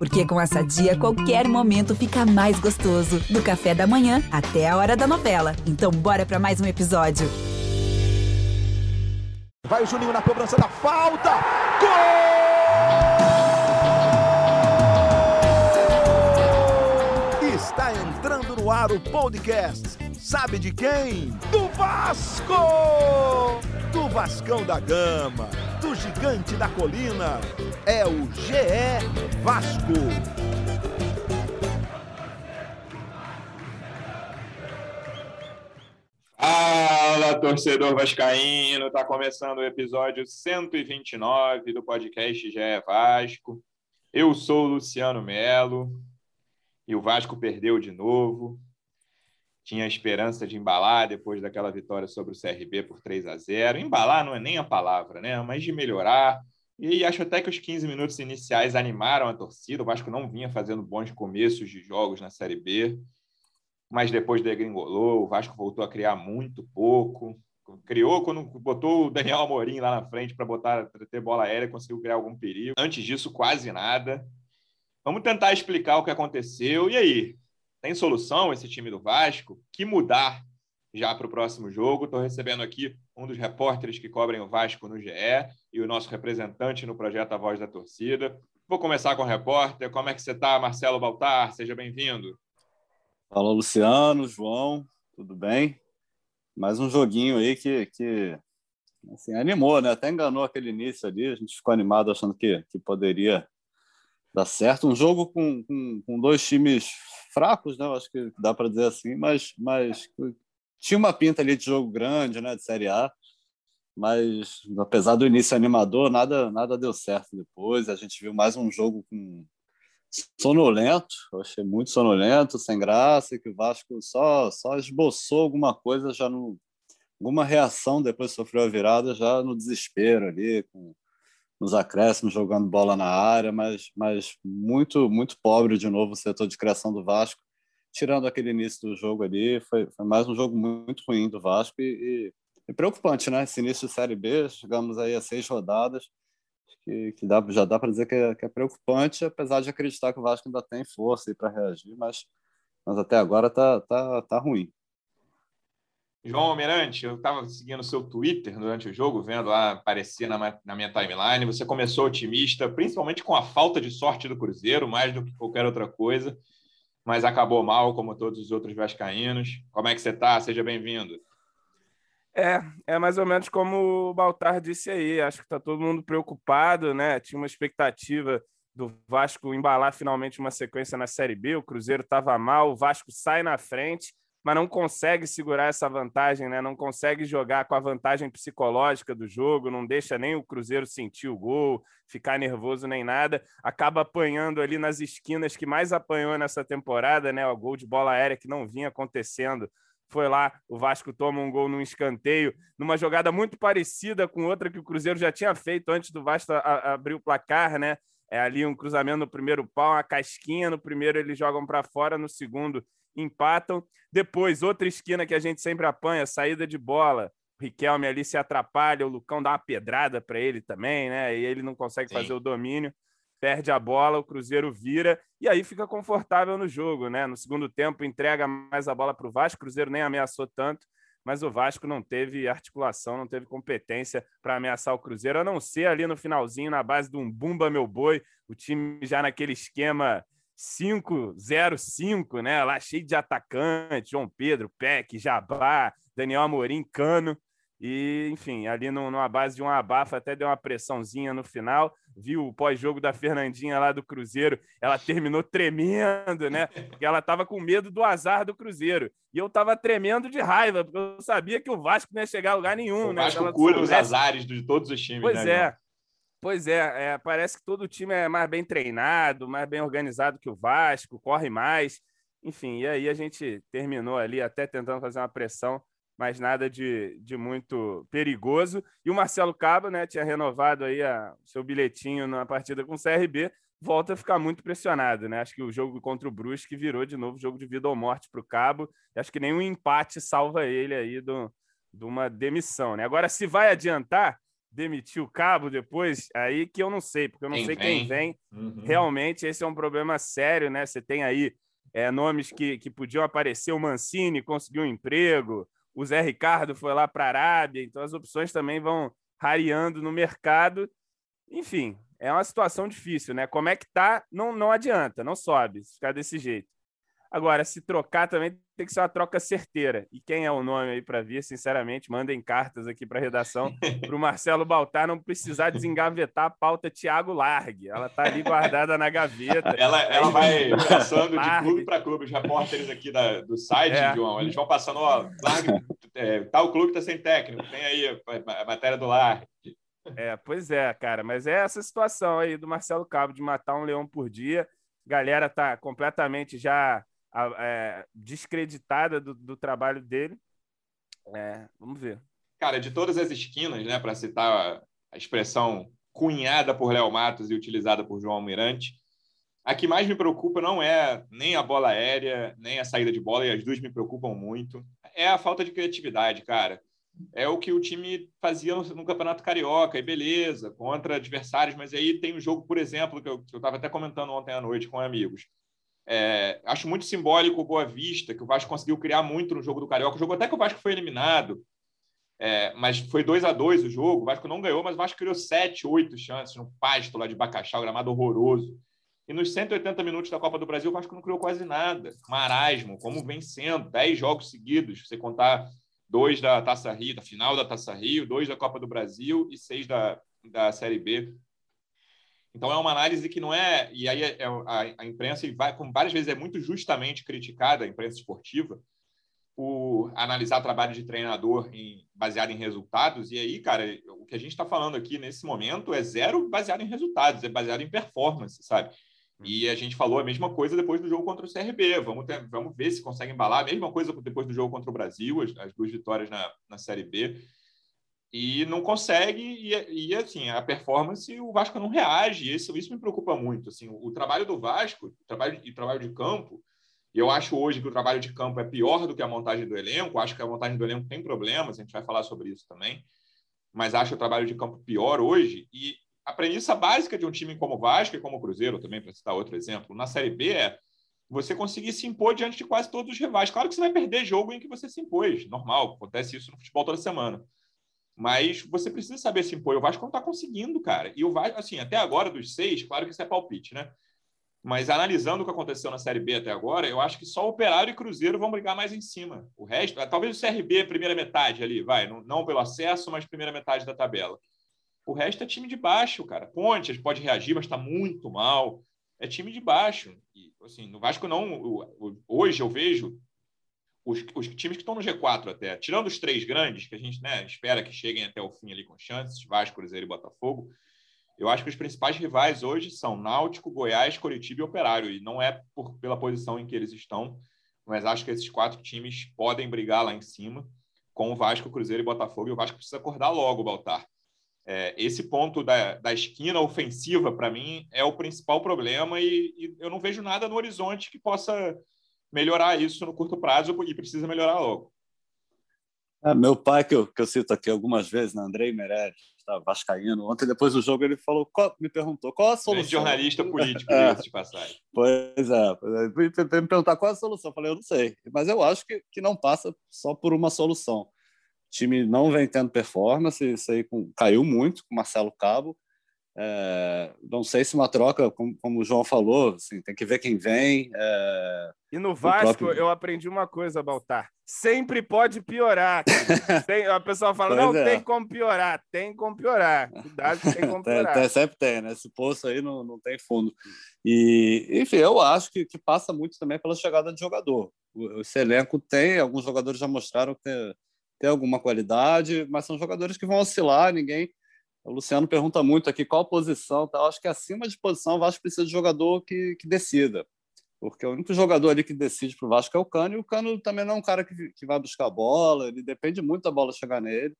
Porque com essa dia, qualquer momento fica mais gostoso. Do café da manhã até a hora da novela. Então, bora para mais um episódio. Vai o Juninho na cobrança da falta. Gol! Está entrando no ar o podcast. Sabe de quem? Do Vasco! Do Vascão da Gama, do Gigante da Colina. É o GE Vasco. Fala, torcedor vascaíno! Tá começando o episódio 129 do podcast é Vasco. Eu sou o Luciano Melo e o Vasco perdeu de novo. Tinha a esperança de embalar depois daquela vitória sobre o CRB por 3 a 0. Embalar não é nem a palavra, né? Mas de melhorar. E acho até que os 15 minutos iniciais animaram a torcida. O Vasco não vinha fazendo bons começos de jogos na Série B mas depois degringolou, o Vasco voltou a criar muito pouco. Criou quando botou o Daniel Amorim lá na frente para botar ter bola aérea, conseguiu criar algum perigo. Antes disso, quase nada. Vamos tentar explicar o que aconteceu. E aí? Tem solução esse time do Vasco? Que mudar já para o próximo jogo? Estou recebendo aqui um dos repórteres que cobrem o Vasco no GE e o nosso representante no projeto A Voz da Torcida. Vou começar com o repórter. Como é que você está, Marcelo Baltar? Seja bem-vindo. Fala, Luciano, João, tudo bem? Mais um joguinho aí que, que assim, animou, né? Até enganou aquele início ali, a gente ficou animado achando que, que poderia dar certo. Um jogo com, com, com dois times fracos, né? Eu acho que dá para dizer assim, mas, mas tinha uma pinta ali de jogo grande, né? De Série A, mas apesar do início animador, nada, nada deu certo depois. A gente viu mais um jogo com sonolento, eu achei muito sonolento, sem graça, que o Vasco só, só esboçou alguma coisa já no alguma reação depois sofreu a virada já no desespero ali com nos acréscimos jogando bola na área, mas mas muito muito pobre de novo o setor de criação do Vasco, tirando aquele início do jogo ali, foi, foi mais um jogo muito ruim do Vasco e, e, e preocupante, né? Esse início de série B, chegamos aí a seis rodadas que, que dá, já dá para dizer que é, que é, preocupante, apesar de acreditar que o Vasco ainda tem força para reagir, mas, mas até agora tá, tá, tá ruim. João Almirante, eu estava seguindo o seu Twitter durante o jogo, vendo lá aparecer na, na minha timeline. Você começou otimista, principalmente com a falta de sorte do Cruzeiro, mais do que qualquer outra coisa, mas acabou mal, como todos os outros vascaínos. Como é que você está? Seja bem-vindo. É, é mais ou menos como o Baltar disse aí. Acho que está todo mundo preocupado, né? Tinha uma expectativa do Vasco embalar finalmente uma sequência na Série B. O Cruzeiro estava mal, o Vasco sai na frente, mas não consegue segurar essa vantagem, né? Não consegue jogar com a vantagem psicológica do jogo, não deixa nem o Cruzeiro sentir o gol, ficar nervoso nem nada. Acaba apanhando ali nas esquinas que mais apanhou nessa temporada, né? O gol de bola aérea que não vinha acontecendo foi lá, o Vasco toma um gol num escanteio, numa jogada muito parecida com outra que o Cruzeiro já tinha feito antes do Vasco abrir o placar, né? É ali um cruzamento no primeiro pau, uma casquinha no primeiro eles jogam para fora, no segundo empatam. Depois, outra esquina que a gente sempre apanha, saída de bola. O Riquelme ali se atrapalha, o Lucão dá uma pedrada para ele também, né? E ele não consegue Sim. fazer o domínio perde a bola, o Cruzeiro vira e aí fica confortável no jogo, né? No segundo tempo entrega mais a bola para o Vasco, o Cruzeiro nem ameaçou tanto, mas o Vasco não teve articulação, não teve competência para ameaçar o Cruzeiro, a não ser ali no finalzinho, na base de um bumba meu boi, o time já naquele esquema 5-0-5, né? Lá cheio de atacantes, João Pedro, Peck, Jabá, Daniel Amorim, Cano. E, enfim, ali numa base de um abafa, até deu uma pressãozinha no final. Viu o pós-jogo da Fernandinha lá do Cruzeiro, ela terminou tremendo, né? Porque ela estava com medo do azar do Cruzeiro. E eu estava tremendo de raiva, porque eu sabia que o Vasco não ia chegar a lugar nenhum, o né? Vasco cura os azares de todos os times, pois né? é. Pois é, é, parece que todo time é mais bem treinado, mais bem organizado que o Vasco, corre mais. Enfim, e aí a gente terminou ali até tentando fazer uma pressão mas nada de, de muito perigoso. E o Marcelo Cabo, né, tinha renovado aí o seu bilhetinho na partida com o CRB, volta a ficar muito pressionado, né? Acho que o jogo contra o Brusque virou de novo jogo de vida ou morte para o Cabo. Acho que nenhum empate salva ele aí do, de uma demissão, né? Agora, se vai adiantar, demitir o cabo depois, aí que eu não sei, porque eu não Quem sei vem? quem vem. Uhum. Realmente, esse é um problema sério, né? Você tem aí é, nomes que, que podiam aparecer, o Mancini conseguiu um emprego, o Zé Ricardo foi lá para a Arábia, então as opções também vão rareando no mercado. Enfim, é uma situação difícil, né? Como é que tá, não, não adianta, não sobe, se ficar desse jeito. Agora, se trocar também tem que ser uma troca certeira. E quem é o nome aí para vir, sinceramente, mandem cartas aqui para a redação para o Marcelo Baltar não precisar desengavetar a pauta Thiago Largue. Ela tá ali guardada na gaveta. Ela, ela vai passando de clube para clube. Os repórteres aqui da- do site, É. João, eles vão passando, ó, largue, é, tal clube está sem técnico, tem aí a, a matéria do Largue. É, pois é, cara, mas é essa situação aí do Marcelo Cabo de matar um leão por dia. Galera tá completamente já é, descreditada do, do trabalho dele. É, vamos ver. Cara, de todas as esquinas, né, para citar a, expressão cunhada por Léo Matos e utilizada por João Almirante, a que mais me preocupa não é nem a bola aérea, nem a saída de bola, e as duas me preocupam muito, é a falta de criatividade, cara. É o que o time fazia no Campeonato Carioca, e beleza, contra adversários, mas aí tem um jogo, por exemplo, que eu estava até comentando ontem à noite com amigos. É, acho muito simbólico o Boa Vista, que o Vasco conseguiu criar muito no jogo do Carioca. O jogo até que o Vasco foi eliminado, é, mas foi 2 a 2 o jogo. O Vasco não ganhou, mas o Vasco criou 7, 8 chances no pasto lá de Bacaxá, gramado horroroso. E nos 180 minutos da Copa do Brasil, o Vasco não criou quase nada. Marasmo, como vem sendo, 10 jogos seguidos, se você contar dois da Taça Rio, da final da Taça Rio, dois da Copa do Brasil e seis da, da Série B. Então é uma análise que não é. E aí é, a, a imprensa, e vai, como várias vezes é muito justamente criticada, a imprensa esportiva, por analisar trabalho de treinador em, baseado em resultados. E aí, cara, o que a gente está falando aqui nesse momento é zero baseado em resultados, é baseado em performance, sabe? E a gente falou a mesma coisa depois do jogo contra o CRB. Vamos, ter, vamos ver se consegue embalar. A mesma coisa depois do jogo contra o Brasil, as, as duas vitórias na, na Série B. E não consegue, e, e assim, a performance, o Vasco não reage. Isso, isso me preocupa muito. Assim, o, o trabalho do Vasco, o trabalho, e trabalho de campo, e eu acho hoje que o trabalho de campo é pior do que a montagem do elenco. Acho que a montagem do elenco tem problemas, a gente vai falar sobre isso também. Mas acho o trabalho de campo pior hoje. E a premissa básica de um time como o Vasco e como o Cruzeiro, também, para citar outro exemplo, na Série B é você conseguir se impor diante de quase todos os rivais. Claro que você vai perder jogo em que você se impôs, normal, acontece isso no futebol toda semana. Mas você precisa saber se impor. O Vasco não está conseguindo, cara. E o Vasco, assim, até agora, dos seis, claro que isso é palpite, né? Mas analisando o que aconteceu na Série B até agora, eu acho que só Operário e Cruzeiro vão brigar mais em cima. O resto, talvez o CRB, primeira metade ali, vai, não, não pelo acesso, mas primeira metade da tabela. O resto é time de baixo, cara. Pontes pode reagir, mas está muito mal. É time de baixo. E, assim, no Vasco não. Hoje eu vejo os, os times que estão no G4 até, tirando os três grandes, que a gente né, espera que cheguem até o fim ali com chances, Vasco, Cruzeiro e Botafogo, eu acho que os principais rivais hoje são Náutico, Goiás, Coritiba e Operário. E não é por, pela posição em que eles estão, mas acho que esses quatro times podem brigar lá em cima com o Vasco, Cruzeiro e Botafogo. E o Vasco precisa acordar logo, Baltar. É, esse ponto da, da esquina ofensiva, para mim, é o principal problema e, e, eu não vejo nada no horizonte que possa melhorar isso no curto prazo e precisa melhorar logo. É, meu pai, que eu, que eu cito aqui algumas vezes, né, Andrei Meirelles, tá, vascaíno, ontem depois do jogo ele falou, qual, me perguntou qual a solução. É jornalista político, é. de passagem. Pois é, me perguntar qual a solução, eu falei, eu não sei, mas eu acho que, que não passa só por uma solução. O time não vem tendo performance, isso aí caiu muito com Marcelo Cabo. É, não sei se uma troca, como, como, o João falou, assim, tem que ver quem vem. É, e no Vasco, próprio... eu aprendi uma coisa, Baltar. Sempre pode piorar. tem, a pessoa fala, pois não é. tem como piorar. Tem como piorar. Cuidado tem como piorar. tem, tem, sempre tem, né? Esse poço aí não, não tem fundo. E, enfim, eu acho que, que passa muito também pela chegada de jogador. O, esse elenco tem, alguns jogadores já mostraram que tem, tem alguma qualidade, mas são jogadores que vão oscilar, ninguém o Luciano pergunta muito aqui qual posição. Tá? Eu acho que acima de posição o Vasco precisa de jogador que, que decida. Porque o único jogador ali que decide para o Vasco é o Cano, e o Cano também não é um cara que, que vai buscar a bola, ele depende muito da bola chegar nele,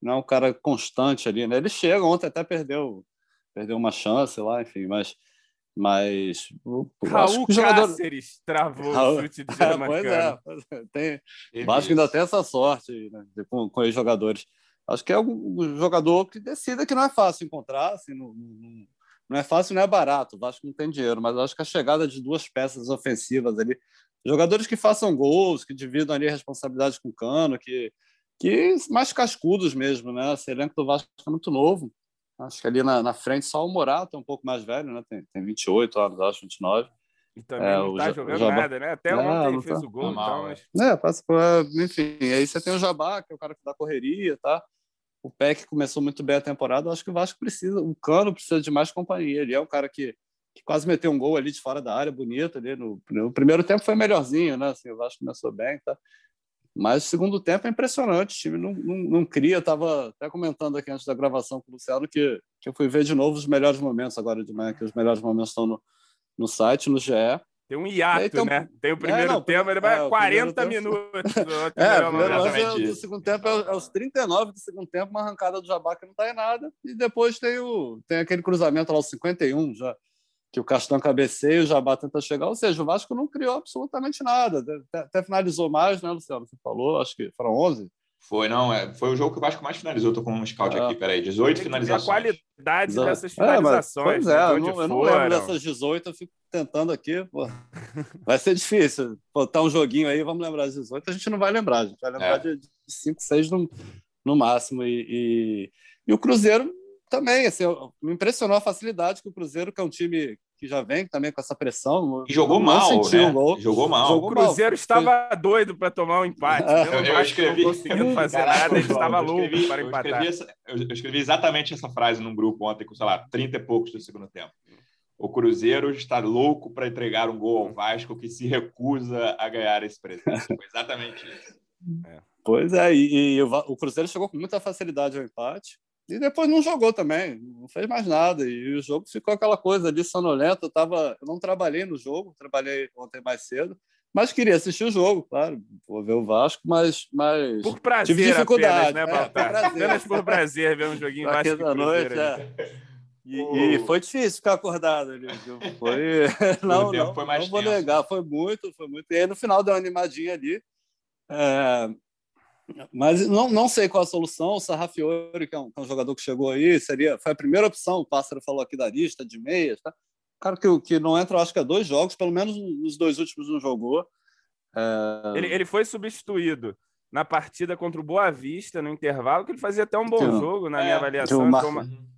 não é um cara constante ali. Né? Ele chega, ontem até perdeu, perdeu uma chance lá, enfim, mas. Mas. Raul jogador... Cáceres travou Raul... o chute de pois é, pois é. Tem... Vasco ainda tem essa sorte né, com, com os jogadores. Acho que é um jogador que decida que não é fácil encontrar, assim, não, não, não é fácil, não é barato. O Vasco não tem dinheiro, mas acho que a chegada de duas peças ofensivas ali, jogadores que façam gols, que dividam ali a responsabilidade com o Cano, que, que mais cascudos mesmo, né? Esse elenco do Vasco é muito novo. Acho que ali na, na frente só o Morato é um pouco mais velho, né? Tem, tem 28 anos, acho, 29. E também é, não tá jogando Jabá... nada, né? Até ontem fez tá... o gol, mal, então, mas... É, passa por... enfim, aí você tem o Jabá, que é o cara que dá correria, tá? O Peck começou muito bem a temporada, acho que o Vasco precisa, o Cano precisa de mais companhia. Ele é um cara que, que quase meteu um gol ali de fora da área, bonito ali. No, no primeiro tempo foi melhorzinho, né? Assim, o Vasco começou bem, tá? Mas o segundo tempo é impressionante, o time não, não, não cria. Estava até comentando aqui antes da gravação com o Luciano que, que eu fui ver de novo os melhores momentos agora de manhã, que os melhores momentos estão no, no site, no GE. Tem um hiato, né? Tem o primeiro é, não, tempo, ele vai é, 40 minutos. é, o primeiro lance do segundo tempo é, é os 39 do segundo tempo, uma arrancada do Jabá que não está em nada. E depois tem, o, tem aquele cruzamento lá, os 51, já, que o Castão cabeceia e o Jabá tenta chegar. Ou seja, o Vasco não criou absolutamente nada. Até, até finalizou mais, né, Luciano? Você falou, acho que foram 11. Foi, não. É, foi o jogo que o Vasco mais finalizou. Estou com um scout aqui, peraí. 18 finalizações. A qualidade dessas finalizações. É, mas, pois é, eu não, eu não lembro dessas 18, eu fico tentando aqui. Pô. Vai ser difícil. Botar um joguinho aí, vamos lembrar de 18. A gente não vai lembrar, a gente vai lembrar é. de 5, 6 no, no máximo. E, e, e o Cruzeiro também, assim, me impressionou a facilidade que o Cruzeiro, que é um time que já vem também com essa pressão. E jogou mal, né? Gol. Jogou mal. Jogou o Cruzeiro mal. estava doido para tomar um empate. É. Eu, eu, escrevi. Não conseguindo fazer Caraca, nada, ele estava louco escrevi, para empatar. Eu escrevi, essa, eu escrevi, exatamente essa frase num grupo ontem, com, sei lá, 30 e poucos do segundo tempo. O Cruzeiro está louco para entregar um gol ao Vasco que se recusa a ganhar esse presente. Foi exatamente isso. É. Pois é, e, e o, o Cruzeiro chegou com muita facilidade ao empate. E depois não jogou também, não fez mais nada. E o jogo ficou aquela coisa ali sonolenta. Eu, tava, eu não trabalhei no jogo, trabalhei ontem mais cedo, mas queria assistir o jogo, claro. Vou ver o Vasco, mas. mas por prazer, tive dificuldade. Apenas, né, é, por prazer. Apenas por prazer ver um joguinho mais Vasco da noite. É. E, e, foi difícil ficar acordado ali. Foi. não, não, foi mais não vou negar, foi muito, foi muito. E aí no final deu uma animadinha ali. É, mas não, não sei qual a solução. O Sarrafiori, que é, um, que é um jogador que chegou aí, seria, foi a primeira opção. O Pássaro falou aqui da lista de meias. Tá? Cara que, que não entra, acho que é dois jogos, pelo menos nos dois últimos não jogou. É... Ele, ele foi substituído na partida contra o Boa Vista, no intervalo, que ele fazia até um bom jogo na é, minha avaliação. O, Mar...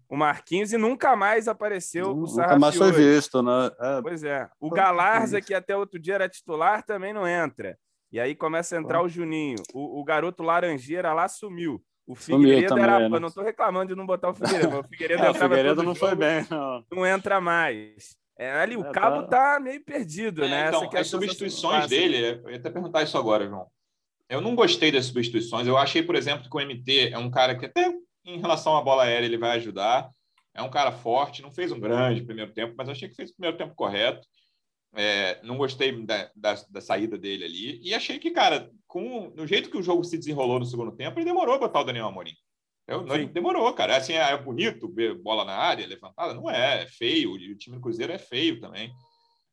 o Marquinhos e nunca mais apareceu o Sarrafiori. Nunca mais foi visto, né? É. Pois é. O Galarza, que até outro dia era titular, também não entra. E aí começa a entrar o Juninho. O, o garoto Laranjeira lá sumiu. O Figueiredo também, era. Né? Eu não estou reclamando de não botar o Figueiredo, mas o Figueiredo, é, o Figueiredo não foi bem, não. Não entra mais. É, ali, o é, Cabo tá... tá... meio perdido, é, né? Então, as substituições dele, eu ia até perguntar isso agora, João. Eu não gostei das substituições. Eu achei, por exemplo, que o MT é um cara que até em relação à bola aérea ele vai ajudar. É um cara forte, não fez um grande primeiro tempo, mas eu achei que fez o primeiro tempo correto. É, não gostei da, da, da, saída dele ali. E achei que, cara, com no jeito que o jogo se desenrolou no segundo tempo, ele demorou a botar o Daniel Amorim. Eu, não, demorou, cara. Assim, é bonito ver bola na área levantada? Não é, é feio. O time do Cruzeiro é feio também.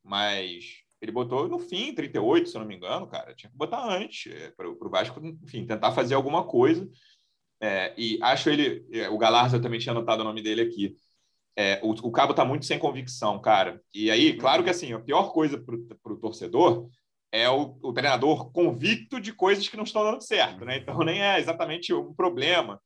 Mas ele botou no fim, 38, se eu não me engano, cara. Tinha que botar antes, é, para o Vasco, enfim, tentar fazer alguma coisa. É, e acho ele. É, o Galarza também tinha anotado o nome dele aqui. É, o, o, Cabo está muito sem convicção, cara. E aí, claro que assim, a pior coisa para o torcedor é o, o, treinador convicto de coisas que não estão dando certo, né? Então nem é exatamente um problema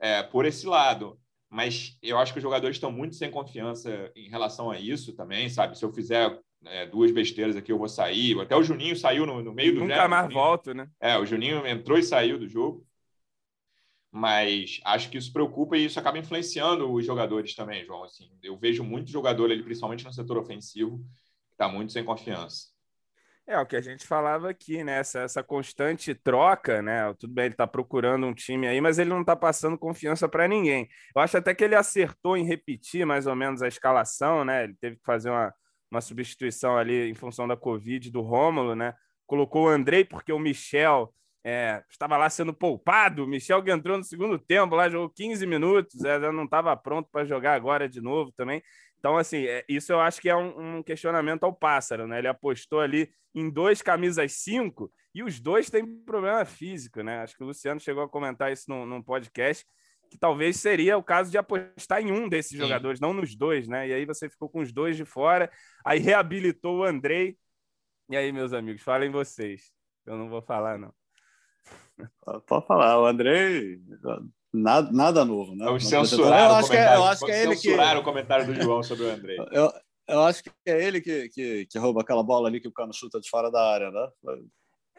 é, por esse lado. Mas eu acho que os jogadores estão muito sem confiança em relação a isso também, sabe? Se eu fizer é, duas besteiras aqui, eu vou sair. Até o Juninho saiu no, no meio do Nunca mais volto, né? É, o Juninho entrou e saiu do jogo mas acho que isso preocupa e isso acaba influenciando os jogadores também, João. Assim, eu vejo muito jogador ali, principalmente no setor ofensivo, que está muito sem confiança. É o que a gente falava aqui, né? Essa, essa constante troca, né? Tudo bem, ele está procurando um time aí, mas ele não está passando confiança para ninguém. Eu acho até que ele acertou em repetir mais ou menos a escalação, né? Ele teve que fazer uma, uma substituição ali em função da Covid do Rômulo, né? Colocou o Andrei porque o Michel é, estava lá sendo poupado. O Michel que entrou no segundo tempo, lá jogou 15 minutos, é, não estava pronto para jogar agora de novo também. Então, assim, é, isso eu acho que é um, um, questionamento ao pássaro, né? Ele apostou ali em dois camisas cinco e os dois têm problema físico, né? Acho que o Luciano chegou a comentar isso num, num podcast, que talvez seria o caso de apostar em um desses Sim. jogadores, não nos dois, né? E aí você ficou com os dois de fora, aí reabilitou o Andrei. E aí, meus amigos, falem vocês. Eu não vou falar, não. Pode falar, o Andrei Nada, nada novo, né? Vamos censurar eu acho que é, eu acho que é ele que o comentário do João sobre o André. Eu, eu acho que é ele que, que, que rouba aquela bola ali que o Cano chuta de fora da área, né?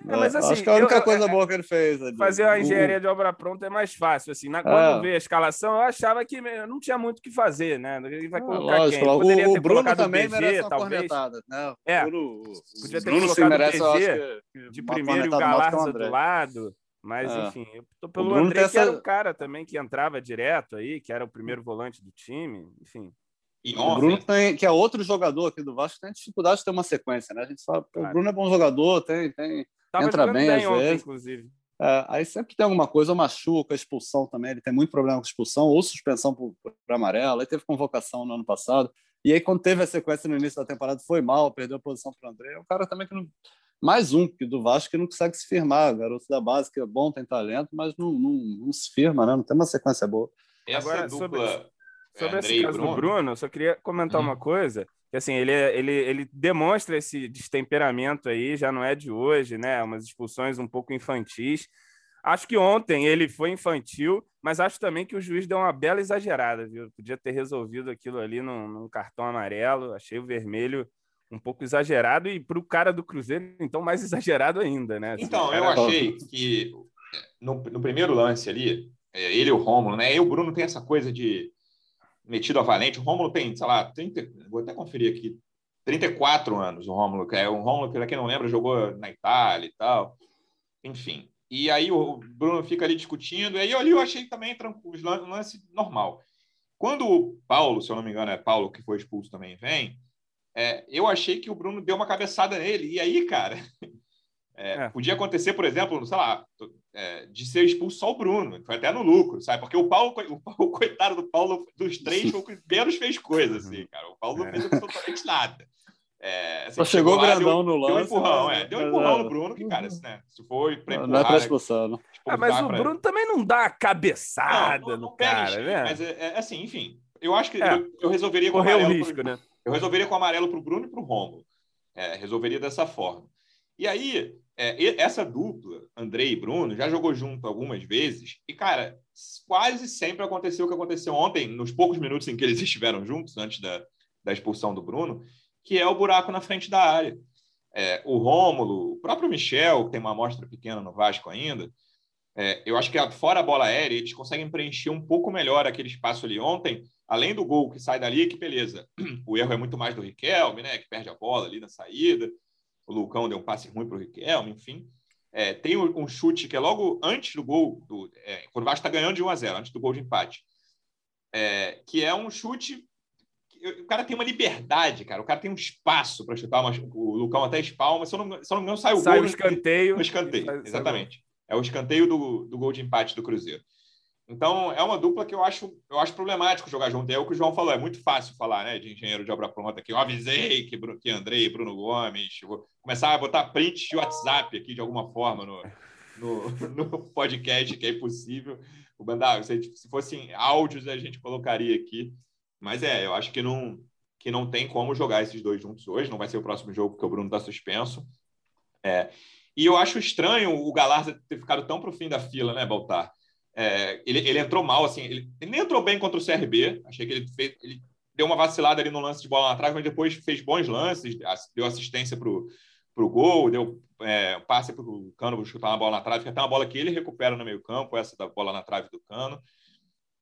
É, mas, assim, acho que é a única eu, coisa boa que ele fez. Ali. Fazer a engenharia de obra pronta é mais fácil. Assim, na, quando é. veio a escalação, eu achava que não tinha muito o que fazer, né? Ele vai colocar lógico, quem? Poderia o, ter o Bruno também BG, merece uma talvez. Né? É, Bruno, podia ter Bruno colocado merece, o BG de primeiro e o Galarza do lado. Mas, é. enfim, eu tô pelo André, essa... que era o cara também que entrava direto aí, que era o primeiro volante do time, enfim. E o Bruno tem, que é outro jogador aqui do Vasco, tem dificuldade de ter uma sequência, né? A gente fala, claro. o Bruno é bom jogador, tem, tem entra bem, bem às ontem, vezes. Inclusive. É, aí sempre tem alguma coisa, machuca, expulsão também. Ele tem muito problema com expulsão, ou suspensão por amarelo. Aí teve convocação no ano passado. E aí, quando teve a sequência no início da temporada, foi mal, perdeu a posição para o André. É um cara também que não, mais um que do Vasco que não consegue se firmar. Garoto da base que é bom, tem talento, mas não, não, não se firma, né? não tem uma sequência boa. Essa Agora, dupla, sobre, sobre esse caso Bruno. do Bruno, eu só queria comentar hum. uma coisa. Que assim, ele, ele, ele demonstra esse destemperamento aí, já não é de hoje, né? Umas expulsões um pouco infantis. Acho que ontem ele foi infantil, mas acho também que o juiz deu uma bela exagerada, viu? Podia ter resolvido aquilo ali num, num cartão amarelo. Achei o vermelho um pouco exagerado e para o cara do Cruzeiro, então, mais exagerado ainda, né? Assim, então, eu achei que no, no, primeiro lance ali, é, ele e o Rômulo, né? E o Bruno tem essa coisa de metido a valente. O Rômulo tem, sei lá, 30, vou até conferir aqui, 34 anos o Rômulo, que é um Rômulo para quem não lembra, jogou na Itália e tal. Enfim. E aí o Bruno fica ali discutindo, e aí ali eu achei também tranquilo, um lance normal. Quando o Paulo, se eu não me engano, é Paulo que foi expulso também, vem, é, eu achei que o Bruno deu uma cabeçada nele. E aí, cara, é, é. podia acontecer, por exemplo, sei lá, é, de ser expulso só o Bruno. Foi até no lucro, sabe? Porque o Paulo, o, o coitado do Paulo, dos três, foi o que menos fez coisas, assim, cara. O Paulo não fez absolutamente nada. É, assim, Só chegou, chegou grandão deu, no lance. Deu um empurrão, né? é. Deu um empurrão no Bruno, que, cara, né? se foi pra empurrar... Não é pra expulsar, não. Ah, mas o pra... Bruno também não dá a cabeçada não, não, no cara, né? Mas, é, é, assim, enfim, eu acho que é. eu, eu, resolveria... Correr o risco, né? Eu resolveria com o amarelo para o Bruno e para o Romulo. É, resolveria dessa forma. E aí, é, essa dupla, Andrei e Bruno, já jogou junto algumas vezes. E, cara, quase sempre aconteceu o que aconteceu ontem, nos poucos minutos em que eles estiveram juntos, antes da, da expulsão do Bruno, que é o buraco na frente da área. É, o Rômulo, o próprio Michel, que tem uma amostra pequena no Vasco ainda, é, eu acho que fora a bola aérea, eles conseguem preencher um pouco melhor aquele espaço ali ontem além do gol que sai dali, que beleza, o erro é muito mais do Riquelme, né, que perde a bola ali na saída, o Lucão deu um passe ruim para o Riquelme, enfim. É, tem um chute que é logo antes do gol, do, é, quando o Vasco está ganhando de 1 a 0 antes do gol de empate, é, que é um chute o cara tem uma liberdade, cara. O cara tem um espaço para chutar. Uma, o Lucão até espalma. Se eu não, se eu não me engano, sai o sai gol. O escanteio. No escanteio, exatamente. É o escanteio do, do gol de empate do Cruzeiro. Então, é uma dupla que eu acho, eu acho problemático jogar junto. É o que o João falou, é muito fácil falar né, de engenheiro de obra pronta aqui. Eu avisei que, que Andrei, Bruno Gomes, vou começar a botar print de WhatsApp aqui de alguma forma no, no, no podcast, que é impossível. O Bandar, se, se fossem áudios, a gente colocaria aqui. Mas é, eu acho que não, que não tem como jogar esses dois juntos hoje. Não vai ser o próximo jogo, porque o Bruno está suspenso. É, e eu acho estranho o Galarza ter ficado tão para o fim da fila, né, Baltar? É, ele, ele, entrou mal, assim, ele, ele, nem entrou bem contra o CRB. Achei que ele, fez, ele deu uma vacilada ali no lance de bola na trave, mas depois fez bons lances, deu assistência para o gol, deu é, passe para o Cano chutar uma bola na trave, que até uma bola que ele recupera no meio-campo, essa da bola na trave do Cano.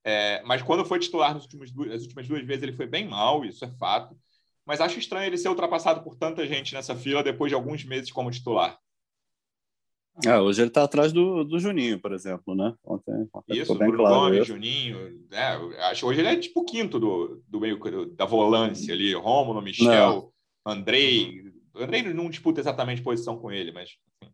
É, mas quando foi titular nas últimas, duas, as últimas duas vezes, ele foi bem mal, isso é fato. Mas acho estranho ele ser ultrapassado por tanta gente nessa fila depois de alguns meses como titular. É, hoje ele está atrás do, do Juninho, por exemplo, né? Ontem, ontem Isso, bem Bruno claro Gomes, isso. Juninho. É, acho que hoje ele é tipo quinto do, do meio da volância ali. Rômulo, Michel, Não. Andrei. Andrei não disputa exatamente posição com ele, mas. Enfim.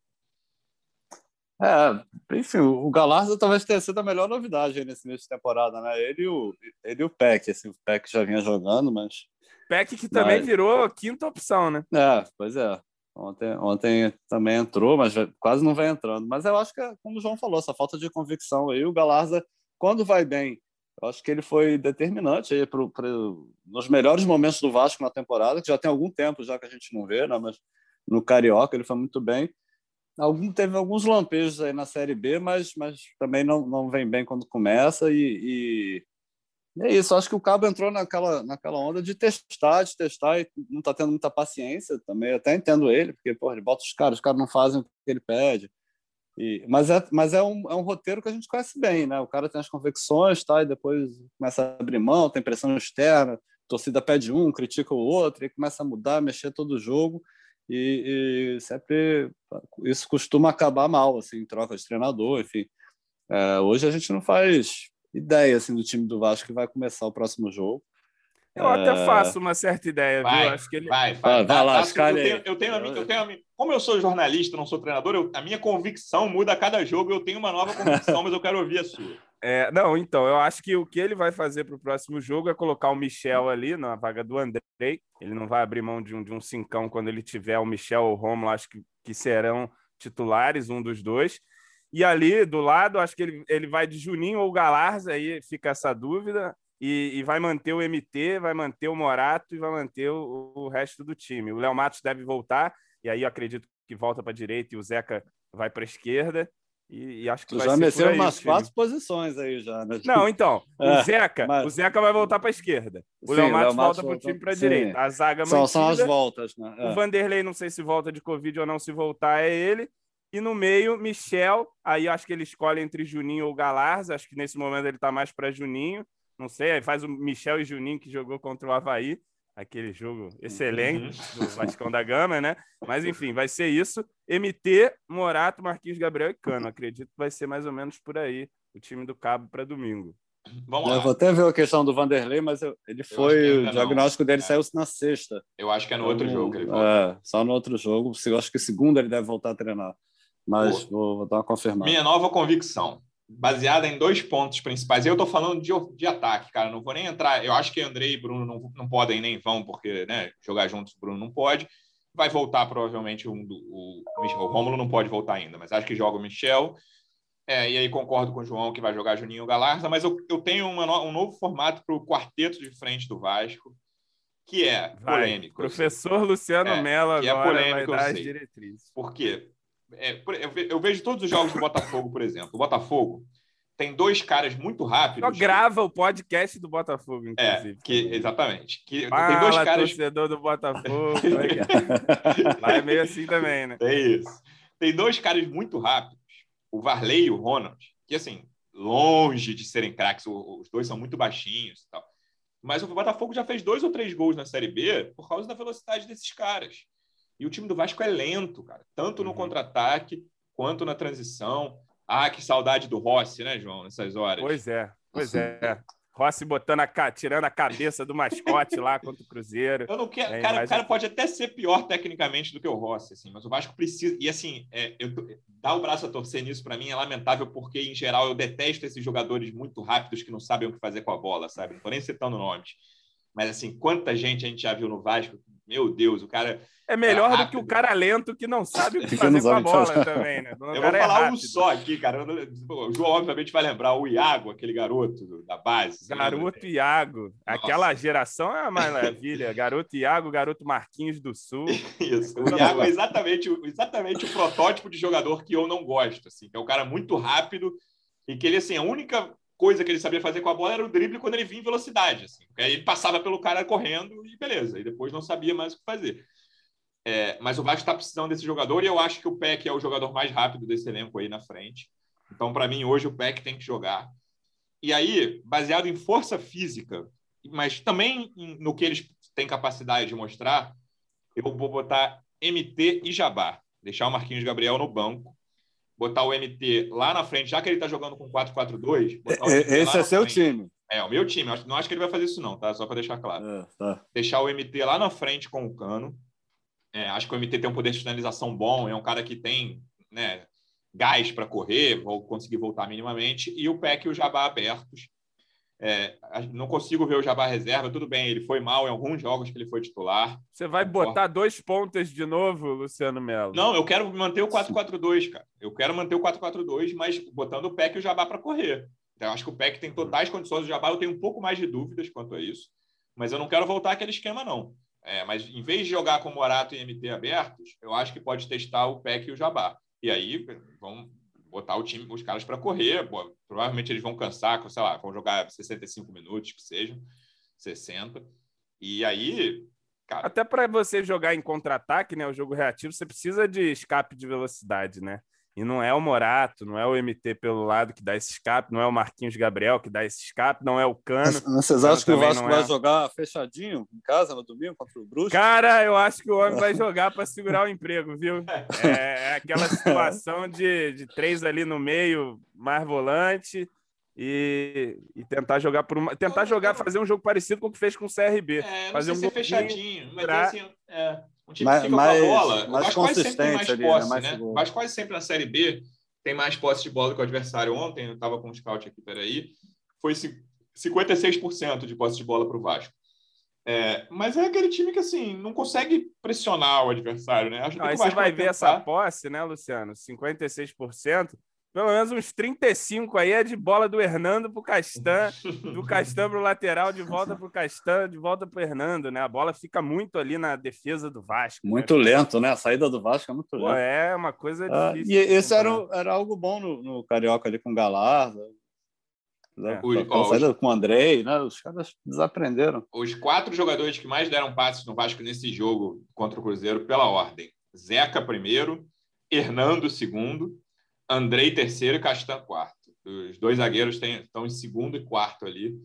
É, enfim, o Galarza talvez tenha sido a melhor novidade nesse início de temporada, né? Ele e o, ele e o Peck, assim, o Peck já vinha jogando, mas Peck que também mas... virou quinta opção, né? É, pois é. Ontem, ontem também entrou, mas quase não vai entrando. Mas eu acho que, como o João falou, essa falta de convicção aí, o Galarza, quando vai bem, eu acho que ele foi determinante aí pro, pro, nos melhores momentos do Vasco na temporada, que já tem algum tempo já que a gente não vê, né? mas no Carioca ele foi muito bem. Algum, teve alguns lampejos aí na Série B, mas, mas também não, não vem bem quando começa. E, e, e é isso, acho que o Cabo entrou naquela, naquela onda de testar, de testar, e não está tendo muita paciência também. Até entendo ele, porque pô, ele bota os caras, os caras não fazem o que ele pede. E, mas é, mas é, um, é um roteiro que a gente conhece bem, né? O cara tem as convicções, tá? E depois começa a abrir mão, tem pressão externa, torcida pede um, critica o outro, e começa a mudar, mexer todo o jogo e, e, sempre isso costuma acabar mal, assim, troca de treinador, enfim. É, hoje a gente não faz ideia assim do time do Vasco que vai começar o próximo jogo. Eu é... até faço uma certa ideia, vai, viu? Acho que ele... vai, vai, vai, lá, eu tenho, eu tenho, a minha, eu tenho a minha, como eu sou jornalista, não sou treinador, eu, a minha convicção muda a cada jogo. Eu tenho uma nova convicção, mas eu quero ouvir a sua. É, não, então, eu acho que o que ele vai fazer para o próximo jogo é colocar o Michel ali na vaga do Andrei. Ele não vai abrir mão de um, de um cincão quando ele tiver o Michel ou o Romulo, acho que, que serão titulares, um dos dois. E ali do lado, acho que ele, ele vai de Juninho ou Galarza, aí fica essa dúvida. E, e, vai manter o MT, vai manter o Morato e vai manter o, o resto do time. O Léo Matos deve voltar, e aí eu acredito que volta para a direita e o Zeca vai para a esquerda. E, e acho que tu já mexeu umas quatro posições aí já, né? Não, então, é, o Zeca, mas... o Zeca vai voltar para a esquerda. O Léo Matos volta para o time para a direita. A zaga são, mantida, são as voltas, né? É. O Vanderlei, não sei se volta de Covid ou não, se voltar é ele. E no meio, Michel. Aí acho que ele escolhe entre Juninho ou Galarza. Acho que nesse momento ele está mais para Juninho. Não sei, aí faz o Michel e Juninho que jogou contra o Havaí aquele jogo excelente uhum. do Vascão da Gama, né? Mas enfim, vai ser isso. MT, Morato, Marquinhos Gabriel e Cano. Acredito que vai ser mais ou menos por aí o time do Cabo para domingo. Vamos lá. Eu vou até ver a questão do Vanderlei, mas eu, ele foi. O diagnóstico não. dele é. saiu na sexta. Eu acho que é no outro jogo que ele volta. É, só no outro jogo. Eu acho que segunda ele deve voltar a treinar. Mas vou, vou dar uma confirmada. Minha nova convicção baseada em dois pontos principais. Eu estou falando de, de ataque, cara. Não vou nem entrar. Eu acho que Andrei e Bruno não, não podem nem vão, porque né, jogar juntos Bruno não pode. Vai voltar provavelmente um, o, o, o Rômulo não pode voltar ainda, mas acho que joga o Michel. É, e aí concordo com o João que vai jogar Juninho Galarza, mas eu, eu tenho uma, um novo formato para o quarteto de frente do Vasco, que é vai, polêmico. Professor Luciano é, Mello agora é polêmico, vai dar as diretrizes. Por quê? É, eu vejo todos os jogos do Botafogo, por exemplo. O Botafogo tem dois caras muito rápidos. Só grava o podcast do Botafogo, é, inclusive. É, que, exatamente. Que Fala, tem dois caras. torcedor do Botafogo. Lá é meio assim também, né? É isso. Tem dois caras muito rápidos, o Varley e o Ronald, que, assim, longe de serem craques, os dois são muito baixinhos e tal. Mas o Botafogo já fez dois ou três gols na Série B por causa da velocidade desses caras. E o time do Vasco é lento, cara, tanto no uhum. contra-ataque quanto na transição. Ah, que saudade do Rossi, né, João, nessas horas. Pois é, pois é. Rossi botando a, tirando a cabeça do mascote lá contra o Cruzeiro. Eu não quero, é, cara, o cara pode até ser pior tecnicamente do que o Rossi, assim, mas o Vasco precisa. E assim, é, eu, dar o braço a torcer nisso para mim é lamentável, porque, em geral, eu detesto esses jogadores muito rápidos que não sabem o que fazer com a bola, sabe? Não tô nem citando nomes. Mas assim, quanta gente a gente já viu no Vasco? Meu Deus, o cara é melhor é do que o cara lento que não sabe o que fazer com a bola também, né? eu vou falar é um só aqui, cara. O João, obviamente, vai lembrar o Iago, aquele garoto da base. Garoto Iago. Aquela geração é uma maravilha. Garoto Iago, garoto Marquinhos do Sul. Isso. O Iago é exatamente, exatamente o protótipo de jogador que eu não gosto, assim. Que é um cara muito rápido e que ele, assim, a única coisa que ele sabia fazer com a bola era o drible quando ele vinha em velocidade. Assim. Aí ele passava pelo cara correndo e beleza. E depois não sabia mais o que fazer. É, mas o Vasco está precisando desse jogador e eu acho que o Peck é o jogador mais rápido desse elenco aí na frente. Então, para mim, hoje o Peck tem que jogar. E aí, baseado em força física, mas também no que eles têm capacidade de mostrar, eu vou botar MT e Jabá. Deixar o Marquinhos Gabriel no banco. Botar o MT lá na frente, já que ele está jogando com 4-4-2. Esse é seu frente. time. É, o meu time. Não acho que ele vai fazer isso, não, tá? Só para deixar claro. É, tá. Deixar o MT lá na frente com o Cano é, acho que o MT tem um poder de finalização bom, é um cara que tem né, gás para correr, vou conseguir voltar minimamente, e o PEC e o Jabá abertos. É, não consigo ver o Jabá reserva. Tudo bem, ele foi mal em alguns jogos que ele foi titular. Você vai botar dois pontas de novo, Luciano Melo? Não, eu quero manter o 4-4-2, cara. Eu quero manter o 4-4-2, mas botando o PEC e o Jabá para correr. Então, eu acho que o PEC tem totais condições. O Jabá eu tenho um pouco mais de dúvidas quanto a isso. Mas eu não quero voltar àquele esquema, não. É, mas em vez de jogar com Morato e MT abertos, eu acho que pode testar o PEC e o Jabá. E aí vão botar o time, os caras para correr. Pô, provavelmente eles vão cansar, sei lá, vão jogar 65 minutos, que sejam, 60. E aí. Cara... Até para você jogar em contra-ataque, né? O jogo reativo, você precisa de escape de velocidade, né? E não é o Morato, não é o MT pelo lado que dá esse escape, não é o Marquinhos Gabriel que dá esse escape, não é o Cano. Vocês acham que o Vasco vai é... jogar fechadinho em casa no domingo contra o Bruxo? Cara, eu acho que o homem vai jogar para segurar o emprego, viu? É, é aquela situação de, de três ali no meio, mais volante. E, e, tentar jogar por uma, tentar jogar, fazer um jogo parecido com o que fez com o CRB. É, fazer um fechadinho, mas pra... assim, é, um time mais, que fica mais, com a bola. Mais o quase sempre tem mais ali, né? posse, né? Mais né? Vasco quase sempre na Série B tem mais posse de bola que o adversário. Ontem, eu estava com o scout aqui, peraí, foi 56% de posse de bola para o Vasco. É, mas é aquele time que, assim, não consegue pressionar o adversário, né? Acho que aí você vai ver essa posse, né, Luciano? 56%. Pelo menos uns 35 aí é de bola do Hernando pro Castan, do Castan pro lateral, de volta pro Castan, de volta pro Hernando, né? A bola fica muito ali na defesa do Vasco. Né? Muito né? lento, né? A saída do Vasco é muito lenta. É uma coisa ah, difícil. E esse era, era algo bom no, no Carioca ali com o Galarza. Né? É. a saída com o Andrei, né? Os caras desaprenderam. Os quatro jogadores que mais deram passes no Vasco nesse jogo contra o Cruzeiro, pela ordem. Zeca primeiro, Hernando segundo, Andrei terceiro e Castan quarto. Os dois zagueiros têm, estão em segundo e quarto ali.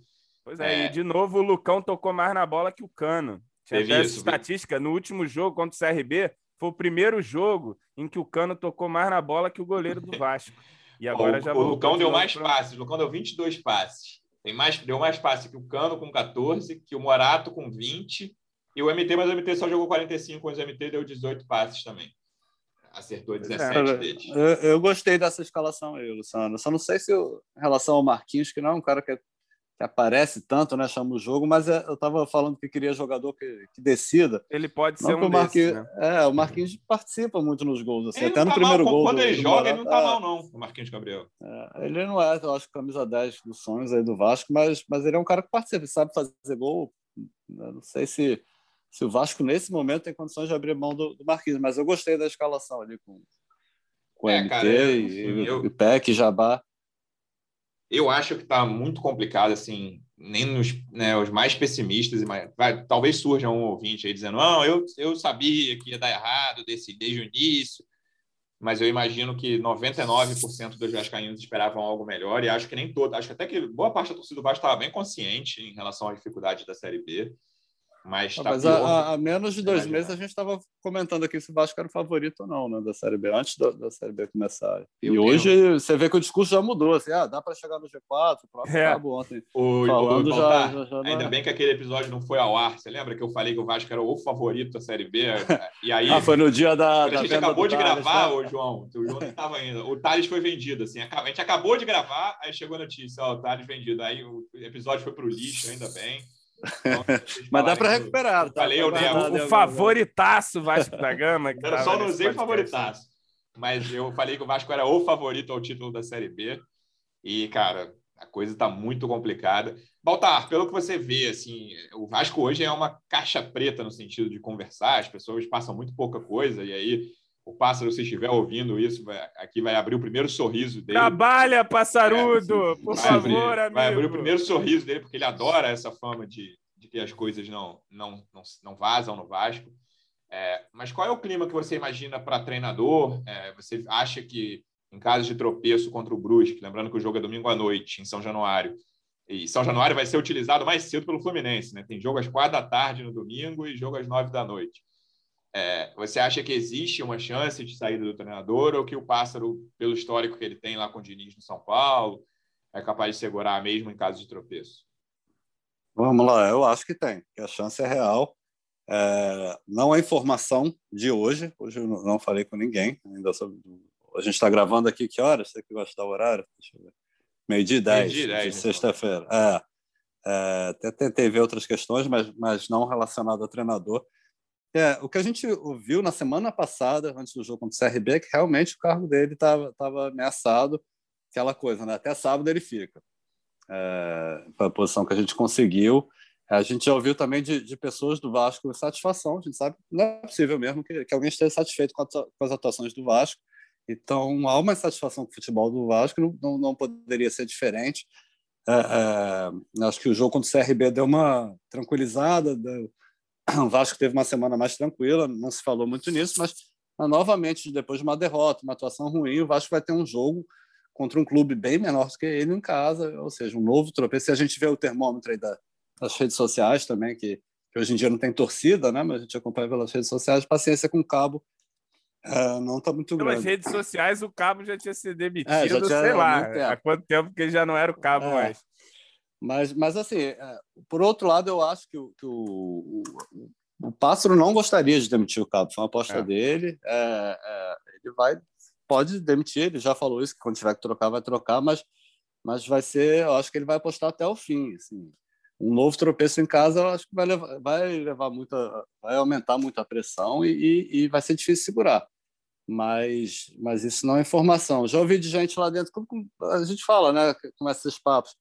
Pois é, é, e de novo o Lucão tocou mais na bola que o Cano. Tinha até essa estatística, no último jogo contra o CRB, foi o primeiro jogo em que o Cano tocou mais na bola que o goleiro do Vasco. E agora o, já o Lucão deu mais passes, o Lucão deu 22 passes. Tem mais, deu mais passes que o Cano com 14, que o Morato com 20, e o MT, mas o MT só jogou 45, mas o MT deu 18 passes também acertou 17 é, deles. Eu, eu, gostei dessa escalação aí, Luciano. Só não sei se eu, em relação ao Marquinhos, que não é um cara que, que aparece tanto, né? Chama o jogo, mas é, eu estava falando que queria jogador que, que decida. Ele pode ser um Marquinhos, desses, né? É, o Marquinhos participa muito nos gols, assim, até no tá primeiro mal, gol. Quando do, ele do joga, ele não tá é, mal, não, o Marquinhos Gabriel. É, ele não é, eu acho, camisa 10 dos sonhos aí do Vasco, mas, mas ele é um cara que participa, sabe fazer gol. Não sei se se o Vasco, nesse momento, tem condições de abrir mão do, do Marquinhos. Mas eu gostei da escalação ali com, com é, MT cara, e, eu, e PEC, Jabá. Eu acho que está muito complicado, assim, nem nos né, os mais pessimistas, vai, talvez surja um ouvinte aí dizendo, não, eu, eu sabia que ia dar errado desse, desde o início, mas eu imagino que 99% dos vascaínos esperavam algo melhor e acho que nem todo, acho que até que boa parte da torcida do Vasco estava bem consciente em relação às dificuldades da Série B. Mas, tá mas a, a, menos de dois meses a gente estava comentando aqui se o Vasco era o favorito ou não, né, da Série B, antes da, da Série B começar. Eu e hoje você vê que o discurso já mudou, assim, ah, dá para chegar no G4, o próprio é. cabo ontem. O, falando o, o, já, já, já, Ainda bem que aquele episódio não foi ao ar. Você lembra que eu falei que o Vasco era o favorito da Série B? E aí. ah, foi no dia da. A gente acabou de gravar, ô, João. O João não estava ainda. O Thales foi vendido, assim. A gente acabou de gravar, aí chegou a notícia, ó, o Thales vendido. Aí o episódio foi para o lixo, ainda bem. Mas dá para recuperar. Tá? Falei, eu o, o favoritaço Vasco da Gama. Que eu só não usei favoritaço. Mas eu falei que o Vasco era o favorito ao título da Série B. E, cara, a coisa está muito complicada. Baltar, pelo que você vê, assim, o Vasco hoje é uma caixa preta no sentido de conversar, as pessoas passam muito pouca coisa, e aí o pássaro, se estiver ouvindo isso, vai, aqui vai abrir o primeiro sorriso dele. Trabalha, passarudo! É, por favor, abrir, amigo. Vai abrir o primeiro sorriso dele, porque ele adora essa fama de, de que as coisas não, não, não, não vazam no Vasco. É, mas qual é o clima que você imagina para treinador? É, você acha que, em caso de tropeço contra o Brusque, lembrando que o jogo é domingo à noite, em São Januário, e São Januário vai ser utilizado mais cedo pelo Fluminense, né? Tem jogo às quatro da tarde no domingo e jogo às nove da noite. É, você acha que existe uma chance de saída do treinador ou que o Pássaro, pelo histórico que ele tem lá com o Diniz no São Paulo, é capaz de segurar mesmo em caso de tropeço? Vamos lá, eu acho que tem, que a chance é real. É, não é informação de hoje, hoje eu não falei com ninguém ainda sobre. A gente está gravando aqui que horas? Você que gosta do horário? Meio-dia e dez, de né? sexta-feira. É. É, até tentei ver outras questões, mas, mas não relacionado ao treinador. É, o que a gente viu na semana passada, antes do jogo contra o CRB, é que realmente o cargo dele estava ameaçado, aquela coisa, né? Até sábado ele fica. É, a posição que a gente conseguiu. A gente já ouviu também de, de pessoas do Vasco satisfação. A gente sabe não é possível mesmo que, que alguém esteja satisfeito com, a, com, as atuações do Vasco. Então, há uma satisfação com o futebol do Vasco, não, não, não poderia ser diferente. É, é, acho que o jogo contra o CRB deu uma tranquilizada, deu, o Vasco teve uma semana mais tranquila, não se falou muito nisso, mas, novamente, depois de uma derrota, uma atuação ruim, o Vasco vai ter um jogo contra um clube bem menor do que ele em casa, ou seja, um novo tropeço. Se a gente vê o termômetro aí da, das redes sociais também, que, que, hoje em dia não tem torcida, né? mas a gente acompanha pelas redes sociais, paciência com o Cabo é, não está muito grande. Nas redes sociais, o Cabo já tinha se demitido, é, tinha, sei lá, há quanto tempo que ele já não era o Cabo é. mais. Mas, mas assim, é, por outro lado, eu acho que, o, que o, o, o, Pássaro não gostaria de demitir o Cabo. Foi uma aposta é. dele. É, é, ele vai, pode demitir, ele já falou isso, que quando tiver que trocar, vai trocar, mas, mas vai ser, eu acho que ele vai apostar até o fim. Assim. Um novo tropeço em casa, eu acho que vai levar, vai levar muita, vai aumentar muito a pressão e, e, e vai ser difícil segurar mas, mas isso não é informação. Já ouvi de gente lá dentro, como a gente fala, né? Começa esses papos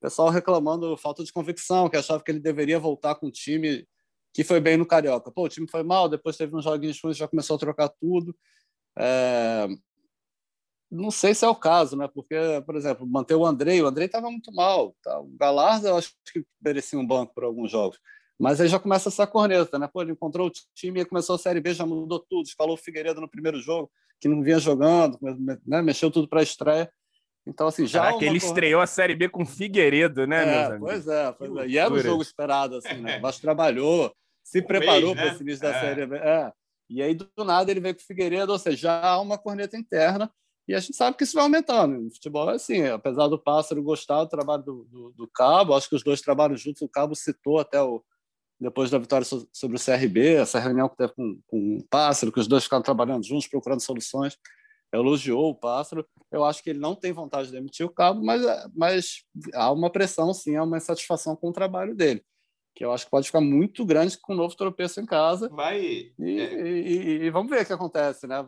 pessoal reclamando falta de convicção, que achava que ele deveria voltar com o time que foi bem no Carioca. Pô, o time foi mal, depois teve uns joguinhos ruins, já começou a trocar tudo. É... Não sei se é o caso, né? Porque, por exemplo, manter o Andrei, o Andrei estava muito mal. Tá? O Galarza, eu acho que merecia um banco por alguns jogos. Mas aí já começa essa corneta, né? Pô, ele encontrou o time e começou a Série B, já mudou tudo. Escalou o Figueiredo no primeiro jogo, que não vinha jogando, né? mexeu tudo para a estreia. Então, assim, já. Caraca, ele estreou a Série B com Figueiredo, né, é, meus Pois é, pois é. E era um jogo esperado, assim, né? O Vasco trabalhou, se preparou para né? esse início da é. Série B. É. E aí, do nada, ele veio com o Figueiredo, ou seja, já há uma corneta interna. E a gente sabe que isso vai aumentando. O futebol é assim, apesar do Pássaro gostar do trabalho do, do, do Cabo, acho que os dois trabalham juntos. O Cabo citou até o, depois da vitória sobre o CRB, essa reunião que teve com, com o Pássaro, que os dois ficaram trabalhando juntos, procurando soluções elogiou o Pássaro. Eu acho que ele não tem vontade de demitir o Cabo, mas, mas há uma pressão, sim, há uma insatisfação com o trabalho dele, que eu acho que pode ficar muito grande com um novo tropeço em casa. Vai. E, é. e, e, e vamos ver o que acontece, né? A,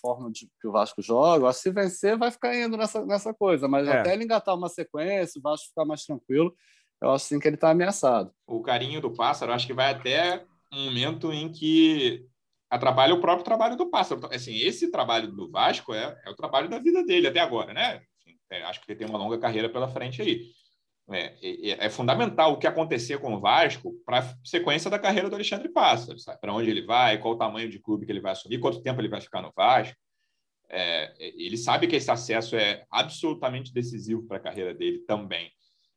forma de, que o Vasco joga. Eu acho que se vencer, vai ficar indo nessa, nessa coisa, mas é. até ele engatar uma sequência, o Vasco ficar mais tranquilo, eu acho sim que ele está ameaçado. O carinho do pássaro, acho que vai até um momento em que atrapalha o próprio trabalho do Pássaro. Então, assim, esse trabalho do Vasco é, é o trabalho da vida dele até agora, né? é, acho que ele tem uma longa carreira pela frente aí. É, é, fundamental o que acontecer com o Vasco para a sequência da carreira do Alexandre Pássaro, para onde ele vai, qual o tamanho de clube que ele vai assumir, quanto tempo ele vai ficar no Vasco. É, ele sabe que esse acesso é absolutamente decisivo para a carreira dele também.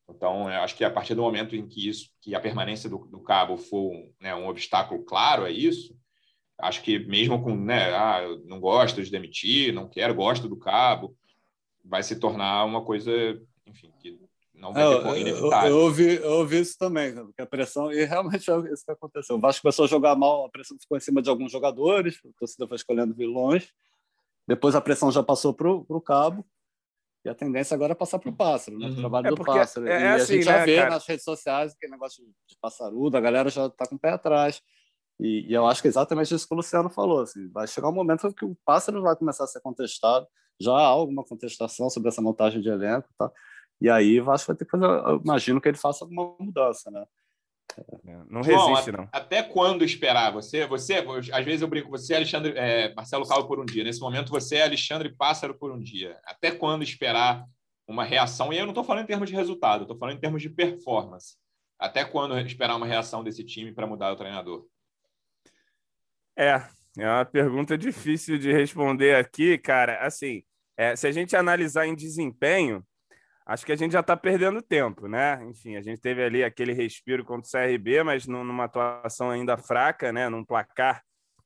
Então, acho que a partir do momento em que isso, que a permanência do, do cabo for né, um obstáculo claro a isso, acho que mesmo com, né, ah, eu não gosto de demitir, não quero, gosto do cabo, vai se tornar uma coisa, enfim, que não vai ter é, inevitável. Eu, eu, ouvi, eu ouvi isso também, porque a pressão, e realmente é isso que aconteceu. O Vasco começou a jogar mal, a pressão ficou em cima de alguns jogadores, a torcida foi escolhendo vilões, depois a pressão já passou para o cabo, e a tendência agora é passar para o pássaro, né? o uhum. trabalho é do pássaro. É, é e a assim, gente já né, vê cara? nas redes sociais aquele negócio de passarudo, a galera já está com o pé atrás. E, e, eu acho que é exatamente isso que o Luciano falou. Assim, vai chegar um momento que o pássaro vai começar a ser contestado. Já há alguma contestação sobre essa montagem de elenco, tá? E aí o Vasco vai ter que fazer. Eu imagino que ele faça alguma mudança, né? É, não resiste, não. Até quando esperar? Você, você, às vezes eu brinco, você é Alexandre, é, Marcelo Calvo por um dia. Nesse momento você é Alexandre Pássaro por um dia. Até quando esperar uma reação? E eu não estou falando em termos de resultado, estou falando em termos de performance. Até quando esperar uma reação desse time para mudar o treinador? É, é uma pergunta difícil de responder aqui, cara. Assim, é, se a gente analisar em desempenho, acho que a gente já está perdendo tempo, né? Enfim, a gente teve ali aquele respiro contra o CRB, mas numa atuação ainda fraca, né? Num placar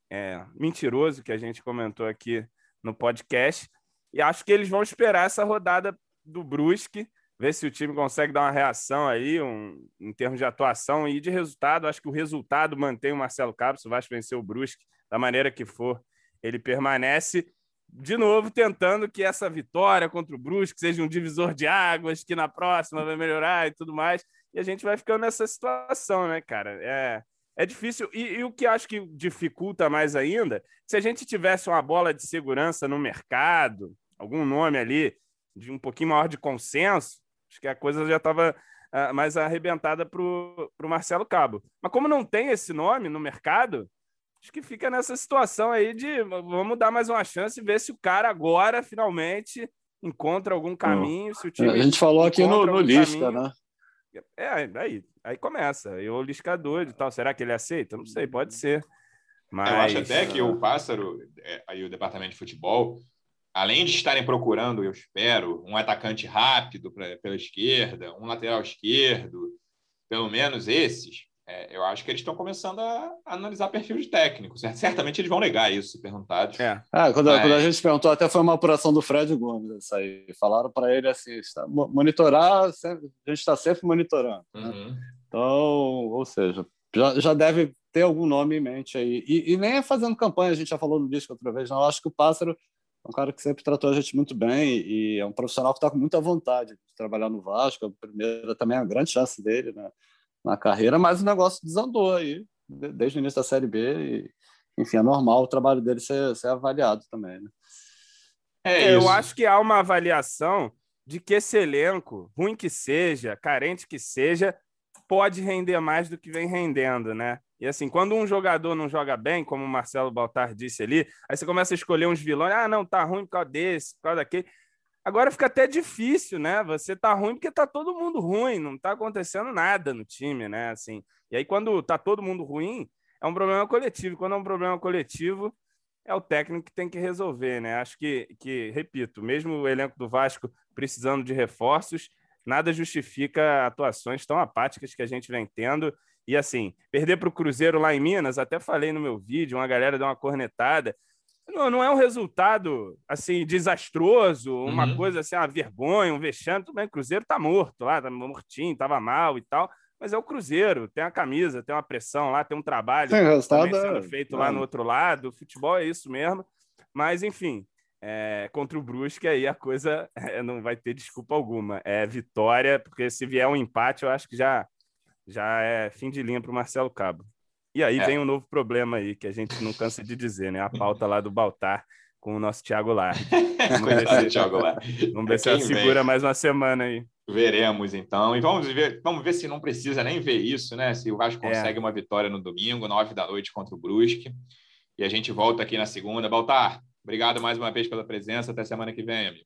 é, mentiroso que a gente comentou aqui no podcast. E acho que eles vão esperar essa rodada do Brusque, ver se o time consegue dar uma reação aí, um, em termos de atuação e de resultado. Acho que o resultado mantém o Marcelo Cabo, se o Vasco vencer o Brusque da maneira que for, ele permanece. De novo, tentando que essa vitória contra o Brusque seja um divisor de águas, que na próxima vai melhorar e tudo mais. e a gente vai ficando nessa situação, né, cara? É, é difícil. E, e, o que acho que dificulta mais ainda, se a gente tivesse uma bola de segurança no mercado, algum nome ali de um pouquinho maior de consenso, acho que a coisa já estava uh, ah, mais arrebentada para o Marcelo Cabo. Mas como não tem esse nome no mercado, acho que fica nessa situação aí de vamos dar mais uma chance e ver se o cara agora finalmente encontra algum caminho. Se o time a gente falou aqui no, no lista, caminho. né? É, aí, aí começa. Aí o Lisca doido e tal. Será que ele aceita? Não sei, pode ser. Mas... Eu acho até que o Pássaro, é, aí o departamento de futebol, além de estarem procurando, eu espero, um atacante rápido pra, pela esquerda, um lateral esquerdo, pelo menos esses, é, eu acho que eles estão começando a, analisar perfil de técnico. Certamente eles vão negar isso, se perguntados. É. Ah, quando, Mas... quando, a gente perguntou, até foi uma apuração do Fred Gomes. Isso aí. Falaram para ele assim: monitorar, a gente está sempre monitorando. Né? Uhum. Então, ou seja, já, já deve ter algum nome em mente aí. E, e, nem é fazendo campanha, a gente já falou no disco outra vez, não. Eu acho que o Pássaro é um cara que sempre tratou a gente muito bem e é um profissional que está com muita vontade de trabalhar no Vasco. A primeira também é uma grande chance dele, né? na carreira, mas o negócio desandou aí, desde o início da Série B. E, enfim, é normal o trabalho dele ser, ser avaliado também. Né? É, eu acho que há uma avaliação de que esse elenco, ruim que seja, carente que seja, pode render mais do que vem rendendo, né? E assim, quando um jogador não joga bem, como o Marcelo Baltar disse ali, aí você começa a escolher uns vilões, ah, não, tá ruim por causa desse, por causa daquele. Agora fica até difícil, né? Você tá ruim porque tá todo mundo ruim, não tá acontecendo nada no time, né? Assim. E aí, quando tá todo mundo ruim, é um problema coletivo. Quando é um problema coletivo, é o técnico que tem que resolver, né? Acho que, que repito, mesmo o elenco do Vasco precisando de reforços, nada justifica atuações tão apáticas que a gente vem tendo. E assim, perder para o Cruzeiro lá em Minas, até falei no meu vídeo, uma galera deu uma cornetada. Não, não é um resultado assim desastroso, uma uhum. coisa assim, uma vergonha, um vexame. Tudo bem, o Cruzeiro tá morto lá, tá mortinho, tava mal e tal. Mas é o Cruzeiro, tem a camisa, tem uma pressão lá, tem um trabalho resultado sendo é feito é... lá no outro lado. O futebol é isso mesmo. Mas, enfim, é, contra o Brusque, aí a coisa é, não vai ter desculpa alguma. É vitória, porque se vier um empate, eu acho que já, já é fim de linha para o Marcelo Cabo. E aí é. vem um novo problema aí, que a gente não cansa de dizer, né? A pauta lá do Baltar com o nosso Thiago Lar. Vamos ver se, Thiago Lar. Vamos ver se ela segura mais uma semana aí. Veremos então. E vamos ver, vamos ver se não precisa nem ver isso, né? Se o Vasco é. consegue é. uma vitória no domingo, nove da noite contra o Brusque. E a gente volta aqui na segunda. Baltar, obrigado mais uma vez pela presença. Até semana que vem, amigo.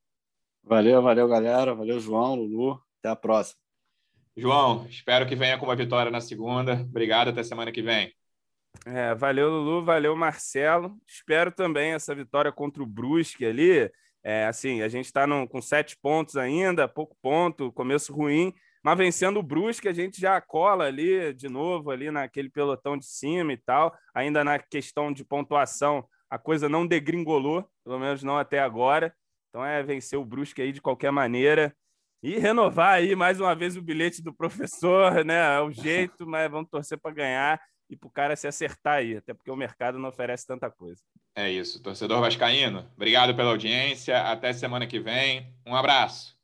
Valeu, valeu, galera. Valeu, João, Lulu. Até a próxima. João, espero que venha com uma vitória na segunda. Obrigado, até semana que vem. É, valeu, Lulu, valeu, Marcelo. Espero também essa vitória contra o Brusque ali. É, assim, a gente está com sete pontos ainda, pouco ponto, começo ruim, mas vencendo o Brusque, a gente já cola ali de novo, ali naquele pelotão de cima e tal. Ainda na questão de pontuação, a coisa não degringolou, pelo menos não até agora. Então é vencer o Brusque aí de qualquer maneira. E renovar aí mais uma vez o bilhete do professor, né? É o jeito, mas vamos torcer para ganhar e para o cara se acertar aí, até porque o mercado não oferece tanta coisa. É isso, torcedor vascaíno. Obrigado pela audiência. Até semana que vem. Um abraço.